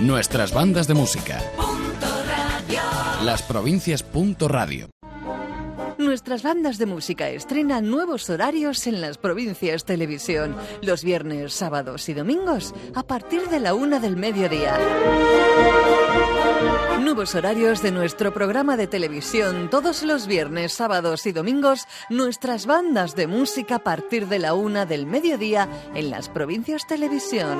Nuestras bandas de música. Las provincias. Radio. Nuestras bandas de música estrenan nuevos horarios en las provincias televisión, los viernes, sábados y domingos a partir de la una del mediodía. Nuevos horarios de nuestro programa de televisión todos los viernes, sábados y domingos, nuestras bandas de música a partir de la una del mediodía en las provincias televisión.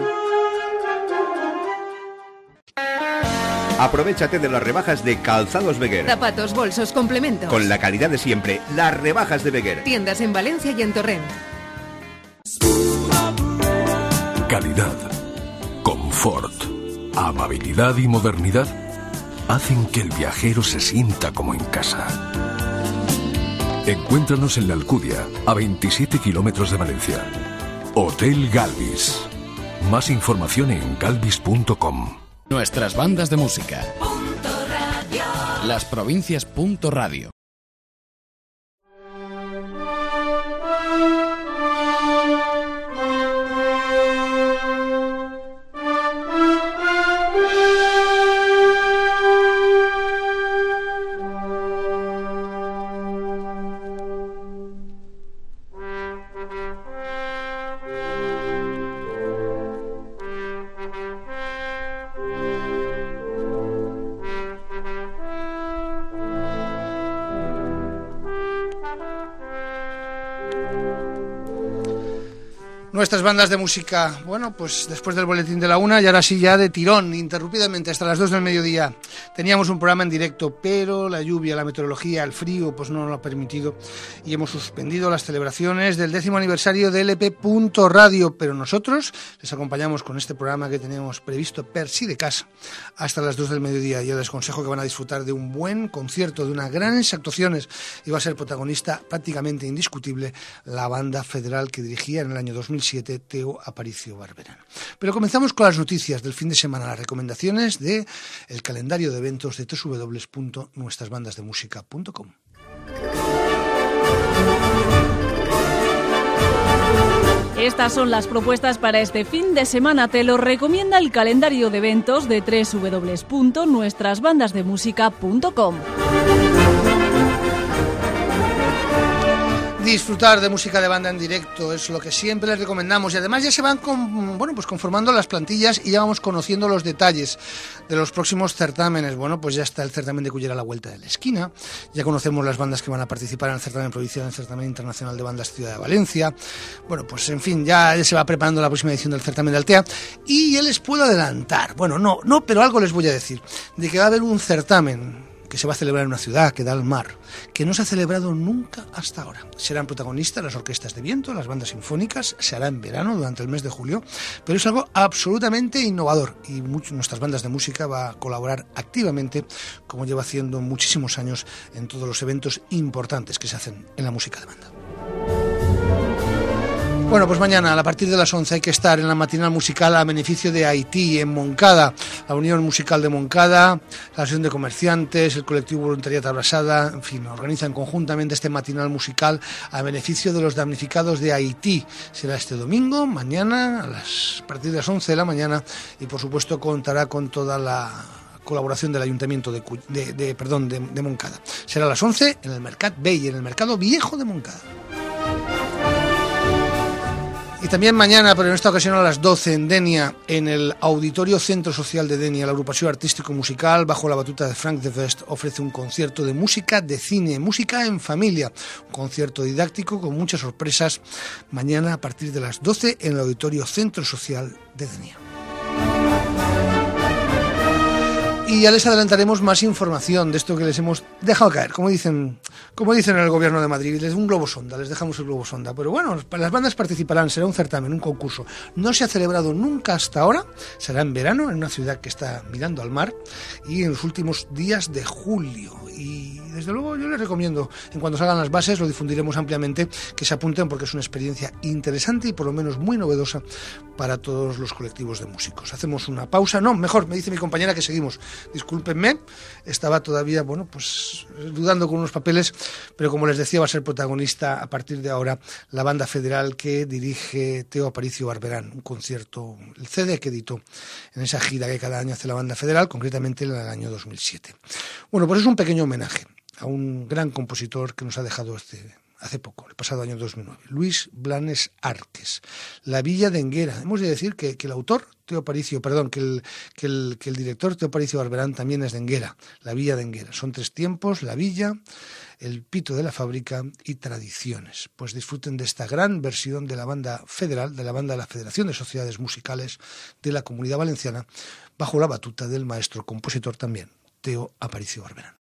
Aprovechate de las rebajas de Calzados Beguer. Zapatos, bolsos, complementos. Con la calidad de siempre, las rebajas de Beguer. Tiendas en Valencia y en Torrent. Calidad, confort, amabilidad y modernidad hacen que el viajero se sienta como en casa. Encuéntranos en la Alcudia, a 27 kilómetros de Valencia. Hotel Galvis. Más información en galvis.com. Nuestras bandas de música. Las provincias. Radio. Nuestras bandas de música, bueno, pues después del boletín de la una y ahora sí ya de tirón, interrumpidamente hasta las dos del mediodía. Teníamos un programa en directo, pero la lluvia, la meteorología, el frío, pues no lo ha permitido y hemos suspendido las celebraciones del décimo aniversario de LP Radio. Pero nosotros les acompañamos con este programa que tenemos previsto per sí de casa hasta las dos del mediodía. Yo les aconsejo que van a disfrutar de un buen concierto, de unas grandes actuaciones y va a ser protagonista prácticamente indiscutible la banda federal que dirigía en el año 2007 Teo Aparicio Barberán. Pero comenzamos con las noticias del fin de semana, las recomendaciones de calendario de eventos de www.nuestrasbandasdemusica.com. Estas son las propuestas para este fin de semana. Te lo recomienda el calendario de eventos de www.nuestrasbandasdemusica.com. disfrutar de música de banda en directo es lo que siempre les recomendamos. Y además ya se van bueno pues conformando las plantillas y ya vamos conociendo los detalles de los próximos certámenes. Bueno pues ya está el certamen de Cullera a la vuelta de la esquina. Ya conocemos las bandas que van a participar en el certamen provincial en el certamen internacional de bandas Ciudad de Valencia. Bueno pues en fin ya, se va preparando la próxima edición del certamen de Altea. Y ya les puedo adelantar bueno no no pero algo les voy a decir de que va a haber un certamen que se va a celebrar en una ciudad que da al mar, que no se ha celebrado nunca hasta ahora. Serán protagonistas las orquestas de viento, las bandas sinfónicas, se hará en verano durante el mes de julio, pero es algo absolutamente innovador y nuestras bandas de música va a colaborar activamente, como lleva haciendo muchísimos años en todos los eventos importantes que se hacen en la música de banda. Bueno, pues mañana a partir de las 11 hay que estar en la matinal musical a beneficio de Haití, en Moncada, la Unión Musical de Moncada, la Asociación de Comerciantes, el colectivo Voluntariado Abrasada, en fin, organizan conjuntamente este matinal musical a beneficio de los damnificados de Haití. Será este domingo, mañana, a, las, partir de las 11 de la mañana, y por supuesto contará con toda la colaboración del Ayuntamiento de, perdón, de, de Moncada. Será a las 11 en el Mercat Bay, en el Mercado Viejo de Moncada. Y también mañana, pero en esta ocasión a las 12 en Denia, en el Auditorio Centro Social de Denia, la agrupación artístico-musical bajo la batuta de Frank de Vest ofrece un concierto de música de cine, música en familia, un concierto didáctico con muchas sorpresas mañana a partir de las 12 en el Auditorio Centro Social de Denia. Y ya les adelantaremos más información de esto que les hemos dejado caer, como dicen, como dicen en el gobierno de Madrid, les un globo sonda, les dejamos el globo sonda. Pero bueno, las bandas participarán, será un certamen, un concurso. No se ha celebrado nunca hasta ahora, será en verano, en una ciudad que está mirando al mar, y en los últimos días de julio. Y desde luego yo les recomiendo, en cuanto salgan las bases, lo difundiremos ampliamente, que se apunten porque es una experiencia interesante y por lo menos muy novedosa para todos los colectivos de músicos. Hacemos una pausa, no, mejor, me dice mi compañera que seguimos discúlpenme, estaba todavía, bueno, pues dudando con unos papeles pero como les decía va a ser protagonista a partir de ahora la banda federal que dirige Teo Aparicio Barberán, un concierto, el CD que editó en esa gira que cada año hace la banda federal, concretamente en el año 2007. Bueno, pues es un pequeño homenaje a un gran compositor que nos ha dejado este, hace poco, el pasado año 2009, Luis Blanes Arques, La Villa de Enguera. Hemos de decir que, el autor, Teo Paricio, perdón, que el, que el, que el director Teo Paricio Barberán también es de Enguera, La Villa de Enguera. Son tres tiempos, La Villa, El Pito de la Fábrica y Tradiciones. Pues disfruten de esta gran versión de la banda federal, de la banda de la Federación de Sociedades Musicales de la Comunidad Valenciana, bajo la batuta del maestro compositor también, Teo Aparicio Barberán.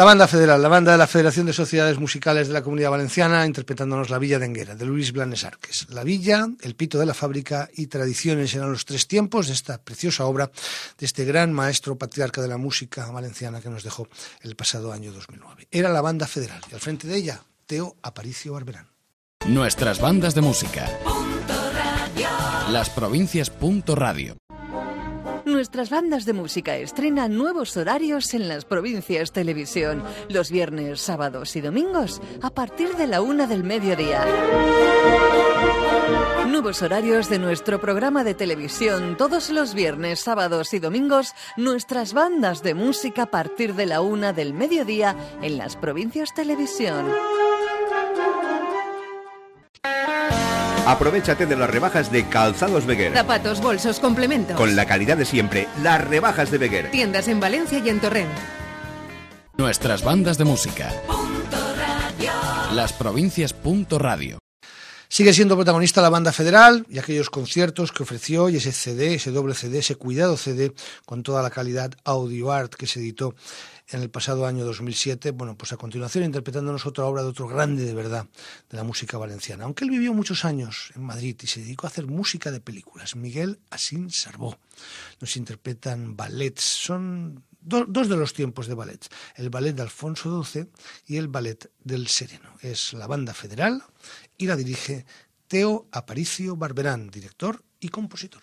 La banda federal, la banda de la Federación de Sociedades Musicales de la Comunidad Valenciana, interpretándonos La Villa de Enguera, de Luis Blanes Arques. La Villa, El Pito de la Fábrica y Tradiciones eran los tres tiempos de esta preciosa obra de este gran maestro patriarca de la música valenciana que nos dejó el pasado año 2009. Era la banda federal y al frente de ella, Teo Aparicio Barberán. Nuestras bandas de música. Las provincias. Radio. Nuestras bandas de música estrenan nuevos horarios en las provincias televisión, los viernes, sábados y domingos a partir de la una del mediodía. Nuevos horarios de nuestro programa de televisión todos los viernes, sábados y domingos, nuestras bandas de música a partir de la una del mediodía en las provincias televisión. Aprovechate de las rebajas de Calzados Beguer. Zapatos, bolsos, complemento. Con la calidad de siempre, las rebajas de Beguer. Tiendas en Valencia y en Torrent. Nuestras bandas de música. Las provincias. Radio. Sigue siendo protagonista la banda federal y aquellos conciertos que ofreció y ese CD, ese doble CD, ese cuidado CD con toda la calidad audio art que se editó en el pasado año 2007, bueno, pues a continuación interpretándonos otra obra de otro grande de verdad de la música valenciana. Aunque él vivió muchos años en Madrid y se dedicó a hacer música de películas, Miguel Asín Sarbó. Nos interpretan ballets, son dos de los tiempos de ballets, el ballet de Alfonso XII y el ballet del Sereno. Es la banda federal y la dirige Teo Aparicio Barberán, director y compositor.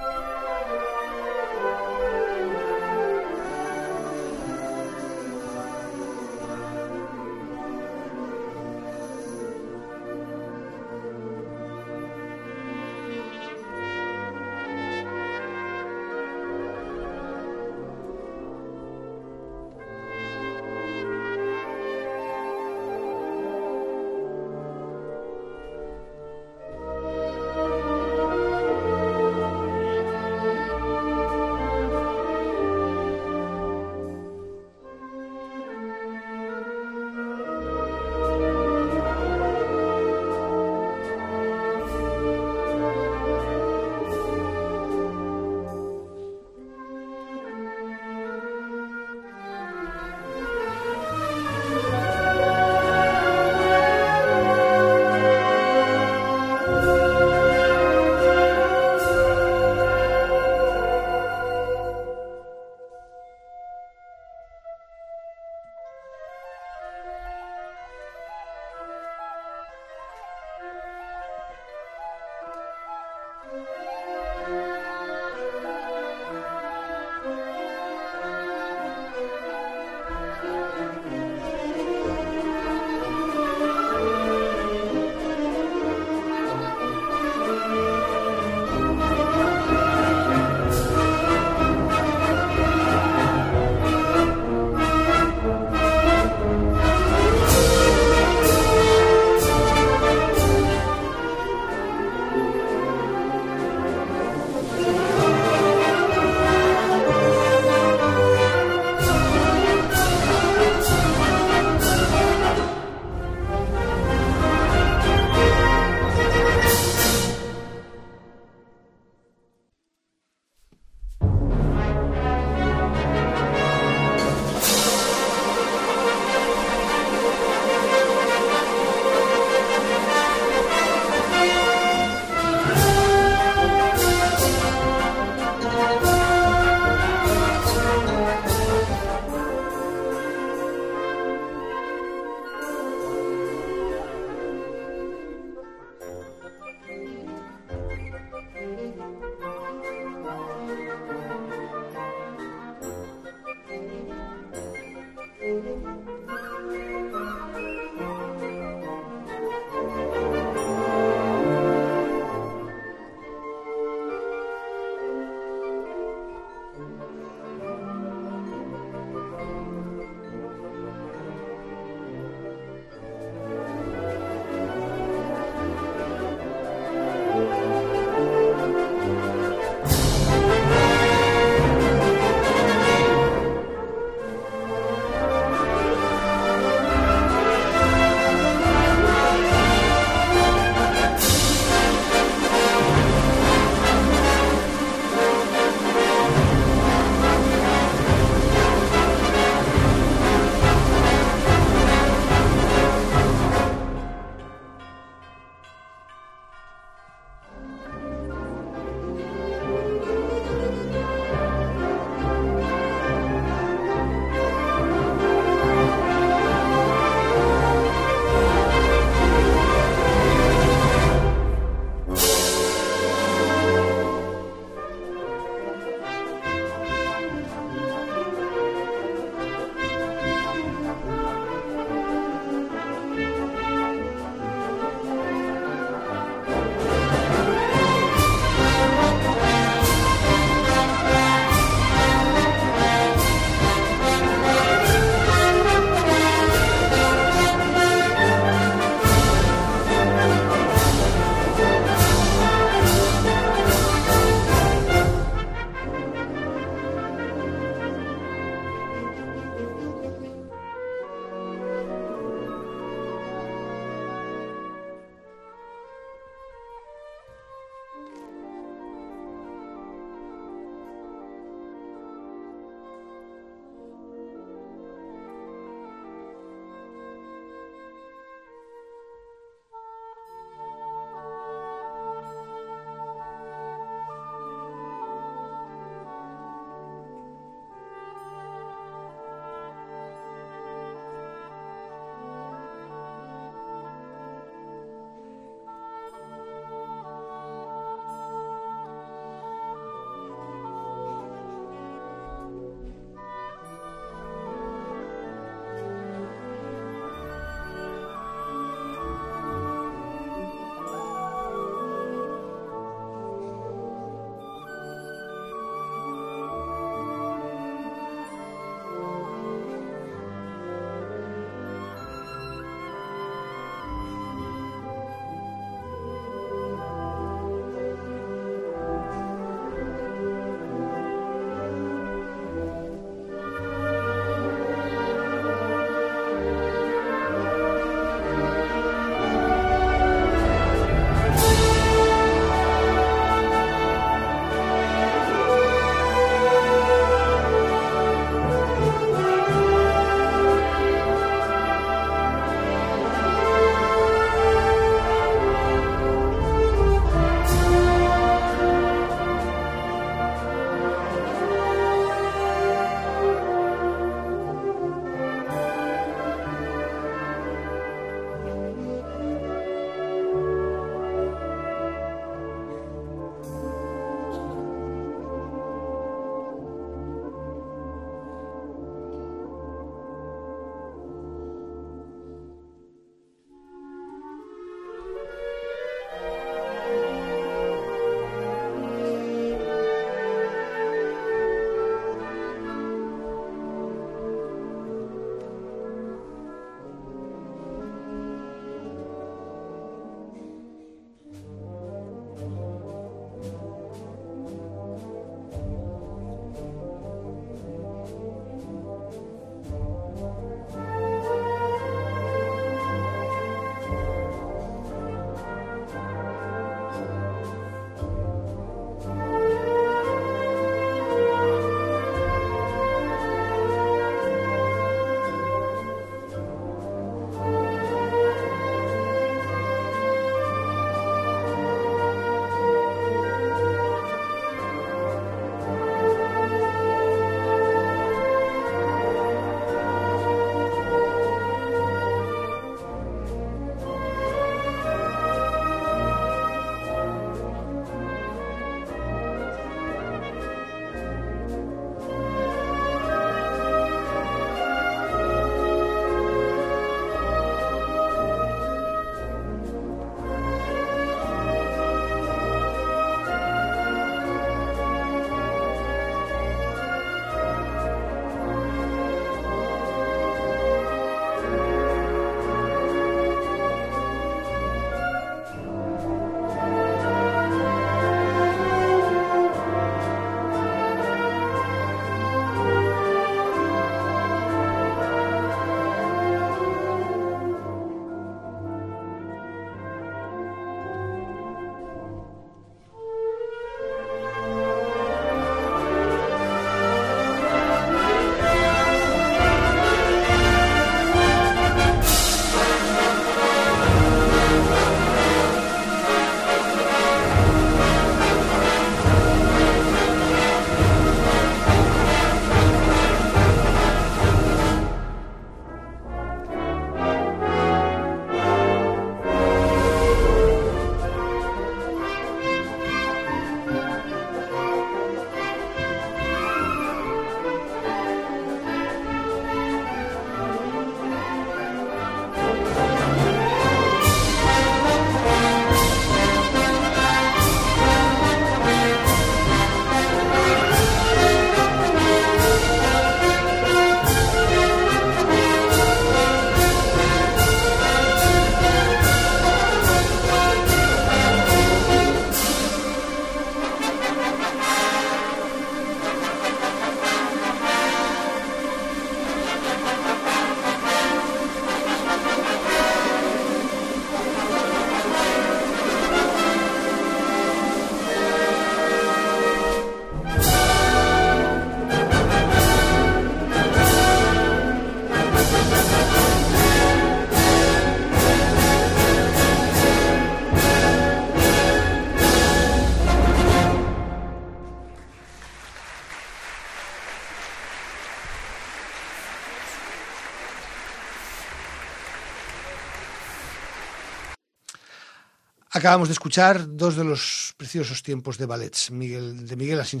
Acabamos de escuchar dos de los preciosos tiempos de ballets Miguel, de Miguel Asín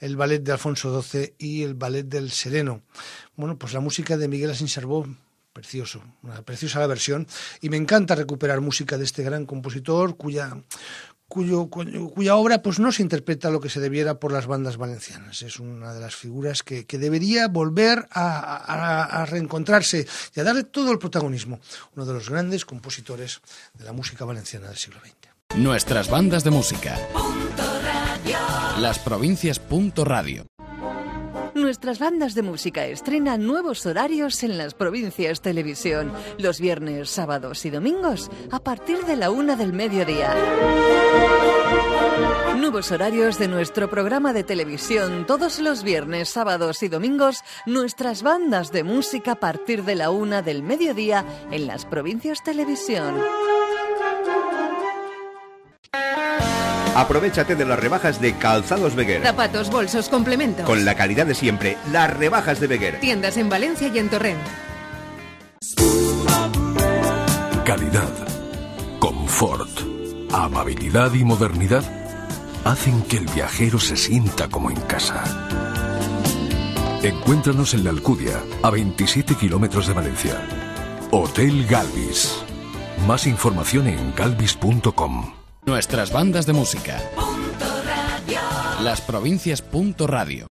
el ballet de Alfonso XII y el ballet del Sereno. Bueno, pues la música de Miguel Asín Charbó precioso, una preciosa la versión, y me encanta recuperar música de este gran compositor cuya, cuyo, cuya obra pues no se interpreta lo que se debiera por las bandas valencianas. Es una de las figuras que, que debería volver a, a, a, reencontrarse y a darle todo el protagonismo. Uno de los grandes compositores de la música valenciana del siglo XX. Nuestras bandas de música. Las provincias. Radio. Nuestras bandas de música estrenan nuevos horarios en las provincias televisión, los viernes, sábados y domingos a partir de la una del mediodía. Nuevos horarios de nuestro programa de televisión todos los viernes, sábados y domingos, nuestras bandas de música a partir de la una del mediodía en las provincias televisión. Aprovechate de las rebajas de Calzados Beguer. Zapatos, bolsos, complementos. Con la calidad de siempre, las rebajas de Beguer. Tiendas en Valencia y en Torrent. Calidad, confort, amabilidad y modernidad hacen que el viajero se sienta como en casa. Encuéntranos en la Alcudia, a 27 kilómetros de Valencia. Hotel Galvis. Más información en galvis.com. Nuestras bandas de música. Las provincias. Radio.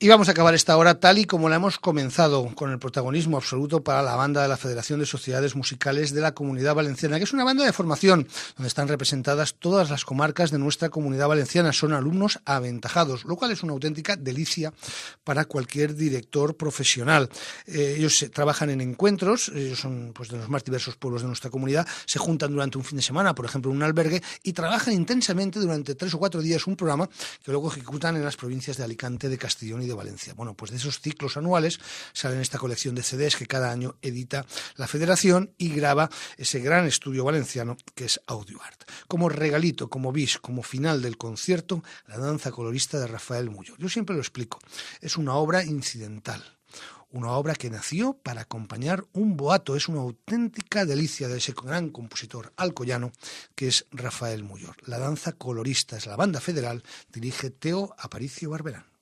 Y vamos a acabar esta hora tal y como la hemos comenzado, con el protagonismo absoluto para la banda de la Federación de Sociedades Musicales de la Comunidad Valenciana, que es una banda de formación donde están representadas todas las comarcas de nuestra comunidad valenciana. Son alumnos aventajados, lo cual es una auténtica delicia para cualquier director profesional. Eh, ellos se, trabajan en encuentros, ellos son pues, de los más diversos pueblos de nuestra comunidad, se juntan durante un fin de semana, por ejemplo, en un albergue, y trabajan intensamente durante tres o cuatro días un programa que luego ejecutan en las provincias de Alicante, de Castellón y Valencia. Bueno, pues de esos ciclos anuales salen esta colección de CDs que cada año edita la Federación y graba ese gran estudio valenciano que es Audio Art. Como regalito, como bis, como final del concierto, la danza colorista de Rafael Muyo. Yo siempre lo explico, es una obra incidental una obra que nació para acompañar un boato. Es una auténtica delicia de ese gran compositor alcoyano que es Rafael Muyor. La danza colorista es la banda federal, dirige Teo Aparicio Barberán.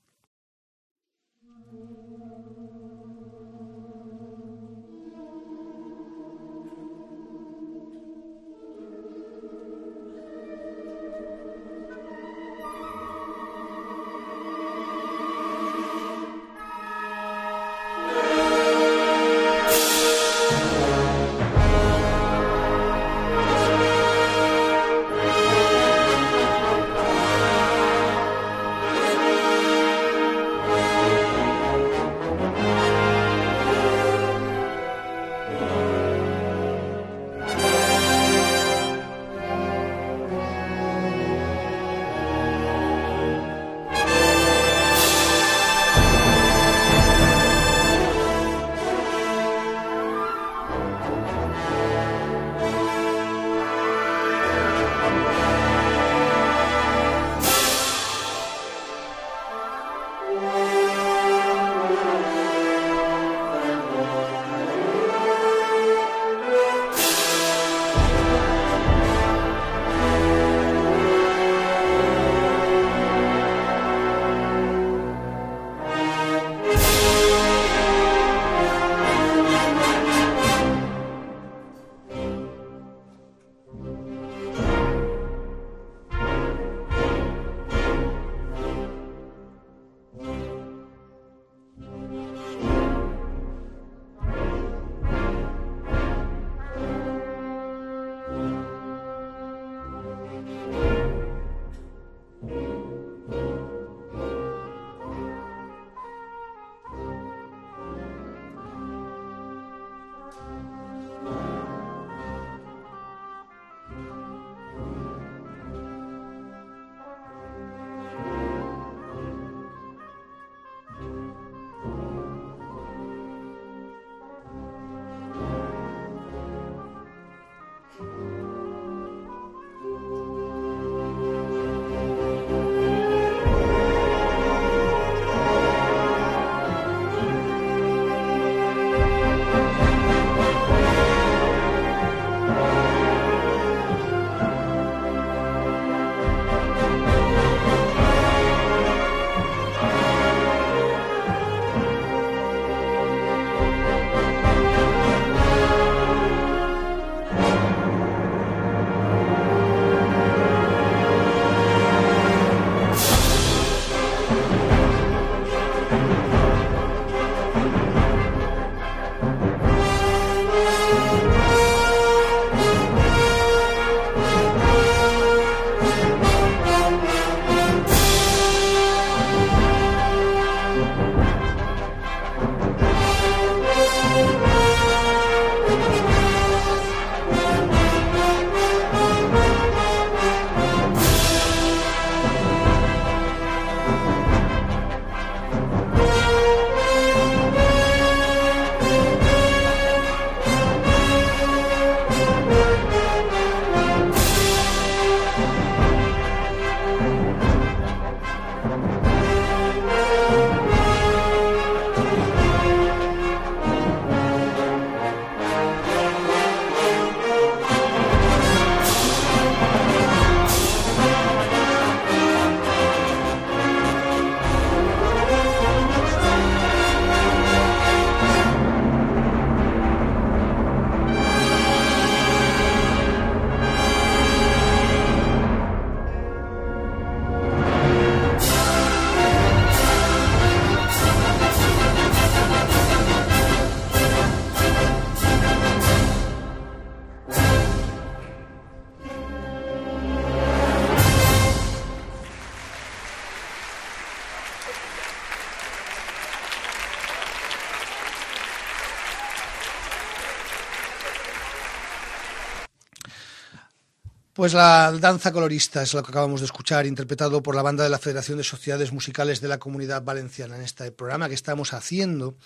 Pues la danza colorista es lo que acabamos de escuchar, interpretado por la banda de la Federación de Sociedades Musicales de la Comunidad Valenciana en este programa que estamos haciendo,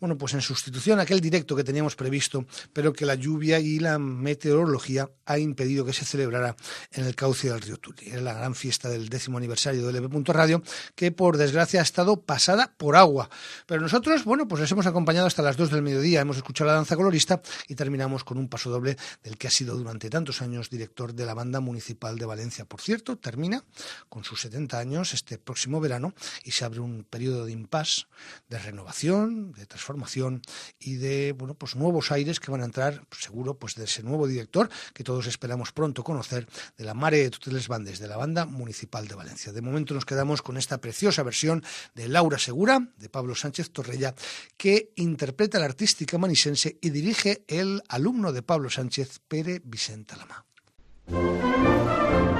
bueno, pues en sustitución a aquel directo que teníamos previsto, pero que la lluvia y la meteorología ha impedido que se celebrara en el cauce del río Tuli. Es la gran fiesta del décimo aniversario del EP. Radio, que por desgracia ha estado pasada por agua. Pero nosotros, bueno, pues les hemos acompañado hasta las dos del mediodía, hemos escuchado la danza colorista y terminamos con un paso doble del que ha sido durante tantos años director de la Banda Municipal de Valencia. Por cierto, termina con sus 70 años este próximo verano y se abre un periodo de impasse, de renovación, de transformación y de bueno, pues nuevos aires que van a entrar, seguro, pues de ese nuevo director que todos esperamos pronto conocer, de la Mare de Tuteles Bandes, de la Banda Municipal de Valencia. De momento nos quedamos con esta preciosa versión de Laura Segura, de Pablo Sánchez Torrella, que interpreta la artística manisense y dirige el alumno de Pablo Sánchez, Pere Vicente Lama. thank you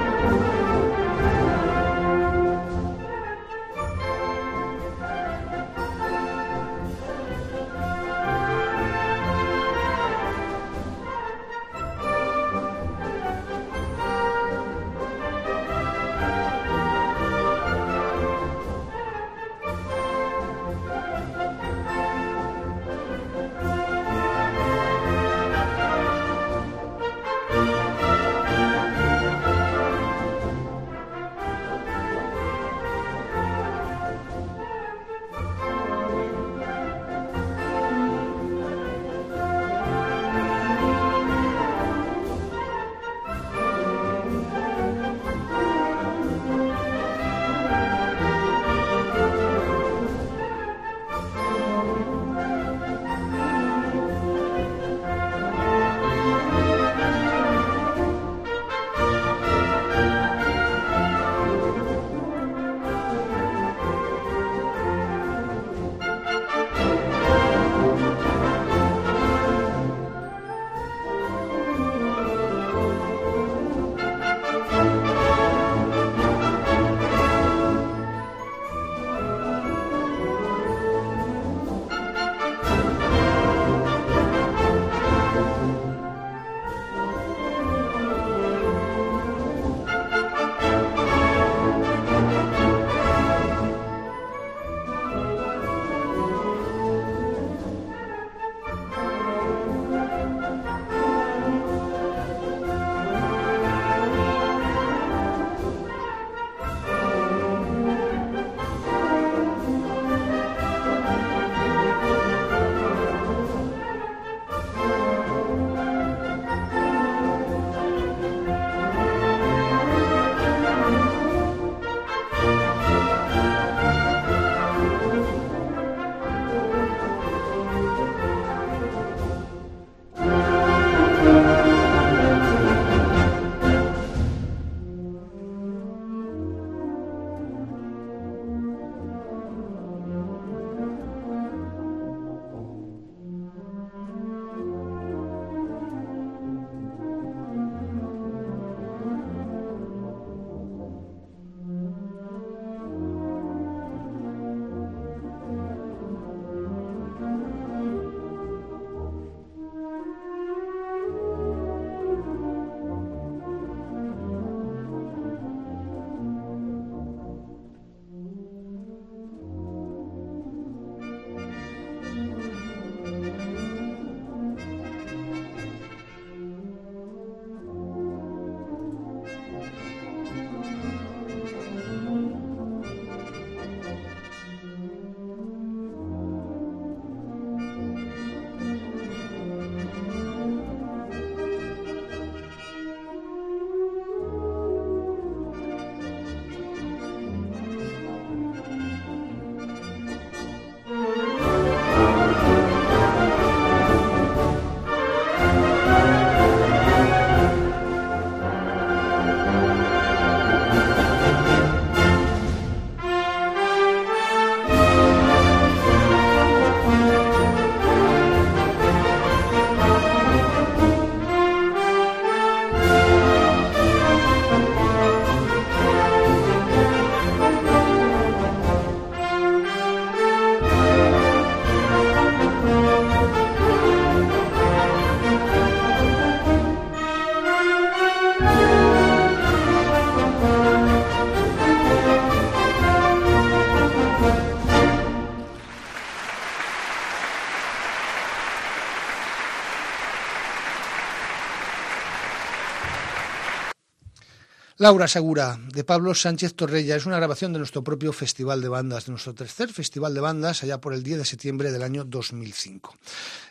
Laura Segura, de Pablo Sánchez Torrella, es una grabación de nuestro propio Festival de Bandas, de nuestro tercer Festival de Bandas, allá por el 10 de septiembre del año 2005.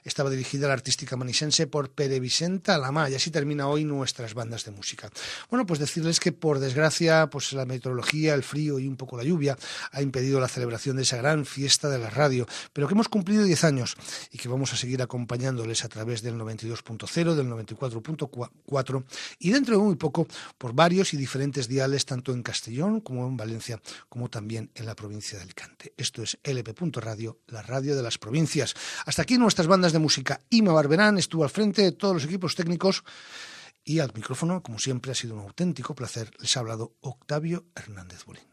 Estaba dirigida a la artística manisense por Pere Vicenta Lamá, y así termina hoy nuestras bandas de música. Bueno, pues decirles que por desgracia, pues la meteorología, el frío y un poco la lluvia ha impedido la celebración de esa gran fiesta de la radio, pero que hemos cumplido 10 años y que vamos a seguir acompañándoles a través del 92.0, del 94.4 y dentro de muy poco por varios y diferentes diales tanto en Castellón como en Valencia, como también en la provincia de Alicante. Esto es LP.radio, la radio de las provincias. Hasta aquí nuestras bandas de música. Ima Barberán estuvo al frente de todos los equipos técnicos y al micrófono, como siempre, ha sido un auténtico placer. Les ha hablado Octavio Hernández Bolín.